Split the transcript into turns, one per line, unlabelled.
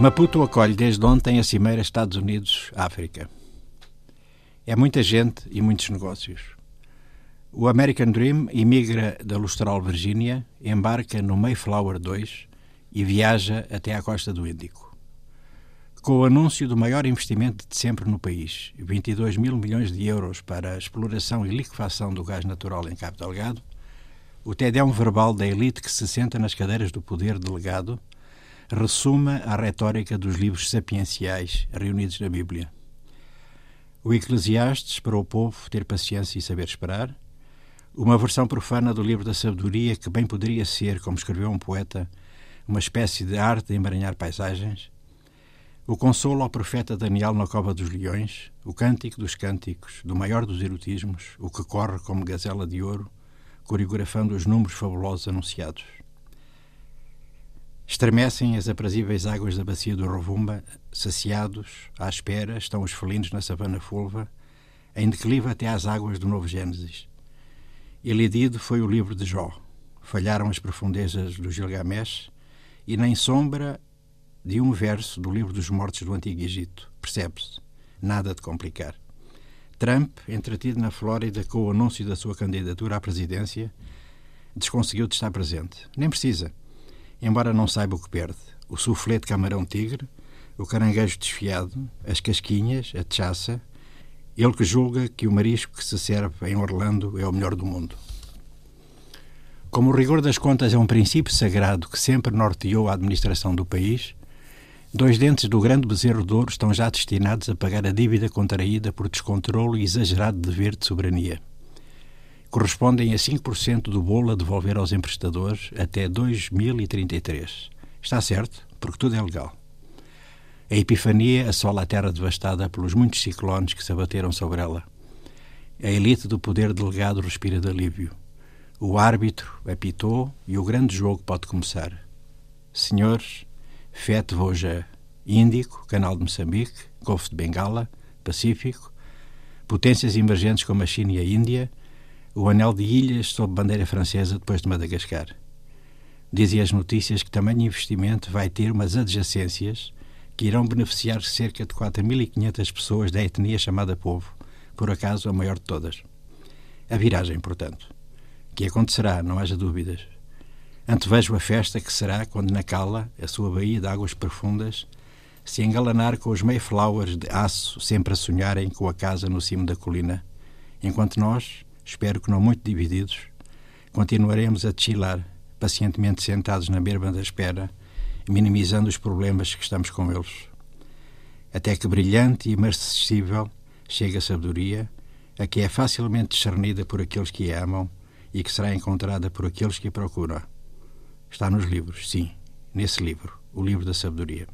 Maputo acolhe desde ontem a Cimeira Estados Unidos-África. É muita gente e muitos negócios. O American Dream imigra da Lustral, Virgínia, embarca no Mayflower 2 e viaja até à costa do Índico. Com o anúncio do maior investimento de sempre no país, 22 mil milhões de euros para a exploração e liquefação do gás natural em Cabo Delgado, o TEDão verbal da elite que se senta nas cadeiras do poder delegado ressuma a retórica dos livros sapienciais reunidos na Bíblia. O Eclesiastes para o povo ter paciência e saber esperar, uma versão profana do livro da sabedoria que bem poderia ser, como escreveu um poeta, uma espécie de arte de emaranhar paisagens, o consolo ao profeta Daniel na cova dos leões, o cântico dos cânticos, do maior dos erotismos, o que corre como gazela de ouro, coreografando os números fabulosos anunciados. Estremecem as aprazíveis águas da bacia do Rovumba, saciados, à espera, estão os felinos na savana fulva, em declive até às águas do Novo Gênesis. Elidido foi o livro de Jó. Falharam as profundezas do Gilgamesh e nem sombra de um verso do livro dos mortos do Antigo Egito. Percebe-se. Nada de complicar. Trump, entretido na Flórida com o anúncio da sua candidatura à presidência, desconseguiu de estar presente. Nem precisa embora não saiba o que perde. O soufflé de camarão-tigre, o caranguejo desfiado, as casquinhas, a techaça, ele que julga que o marisco que se serve em Orlando é o melhor do mundo. Como o rigor das contas é um princípio sagrado que sempre norteou a administração do país, dois dentes do grande bezerro de ouro estão já destinados a pagar a dívida contraída por descontrolo e exagerado dever de soberania correspondem a 5% do bolo a devolver aos emprestadores até 2033. Está certo, porque tudo é legal. A Epifania assola a terra devastada pelos muitos ciclones que se abateram sobre ela. A elite do poder delegado respira de alívio. O árbitro apitou e o grande jogo pode começar. Senhores, Fete Voja, Índico, Canal de Moçambique, Golfo de Bengala, Pacífico, potências emergentes como a China e a Índia, o anel de ilhas sob bandeira francesa depois de Madagascar. Dizem as notícias que tamanho investimento vai ter umas adjacências que irão beneficiar cerca de 4.500 pessoas da etnia chamada povo, por acaso a maior de todas. A viragem, portanto, que acontecerá, não haja dúvidas. Antevejo a festa que será quando na Cala, a sua baía de águas profundas, se engalanar com os Mayflowers de aço sempre a sonharem com a casa no cimo da colina, enquanto nós, espero que não muito divididos, continuaremos a chilar, pacientemente sentados na berma da espera, minimizando os problemas que estamos com eles. Até que brilhante e imarcessível chega a sabedoria, a que é facilmente discernida por aqueles que a amam e que será encontrada por aqueles que a procuram. Está nos livros, sim, nesse livro, o livro da sabedoria.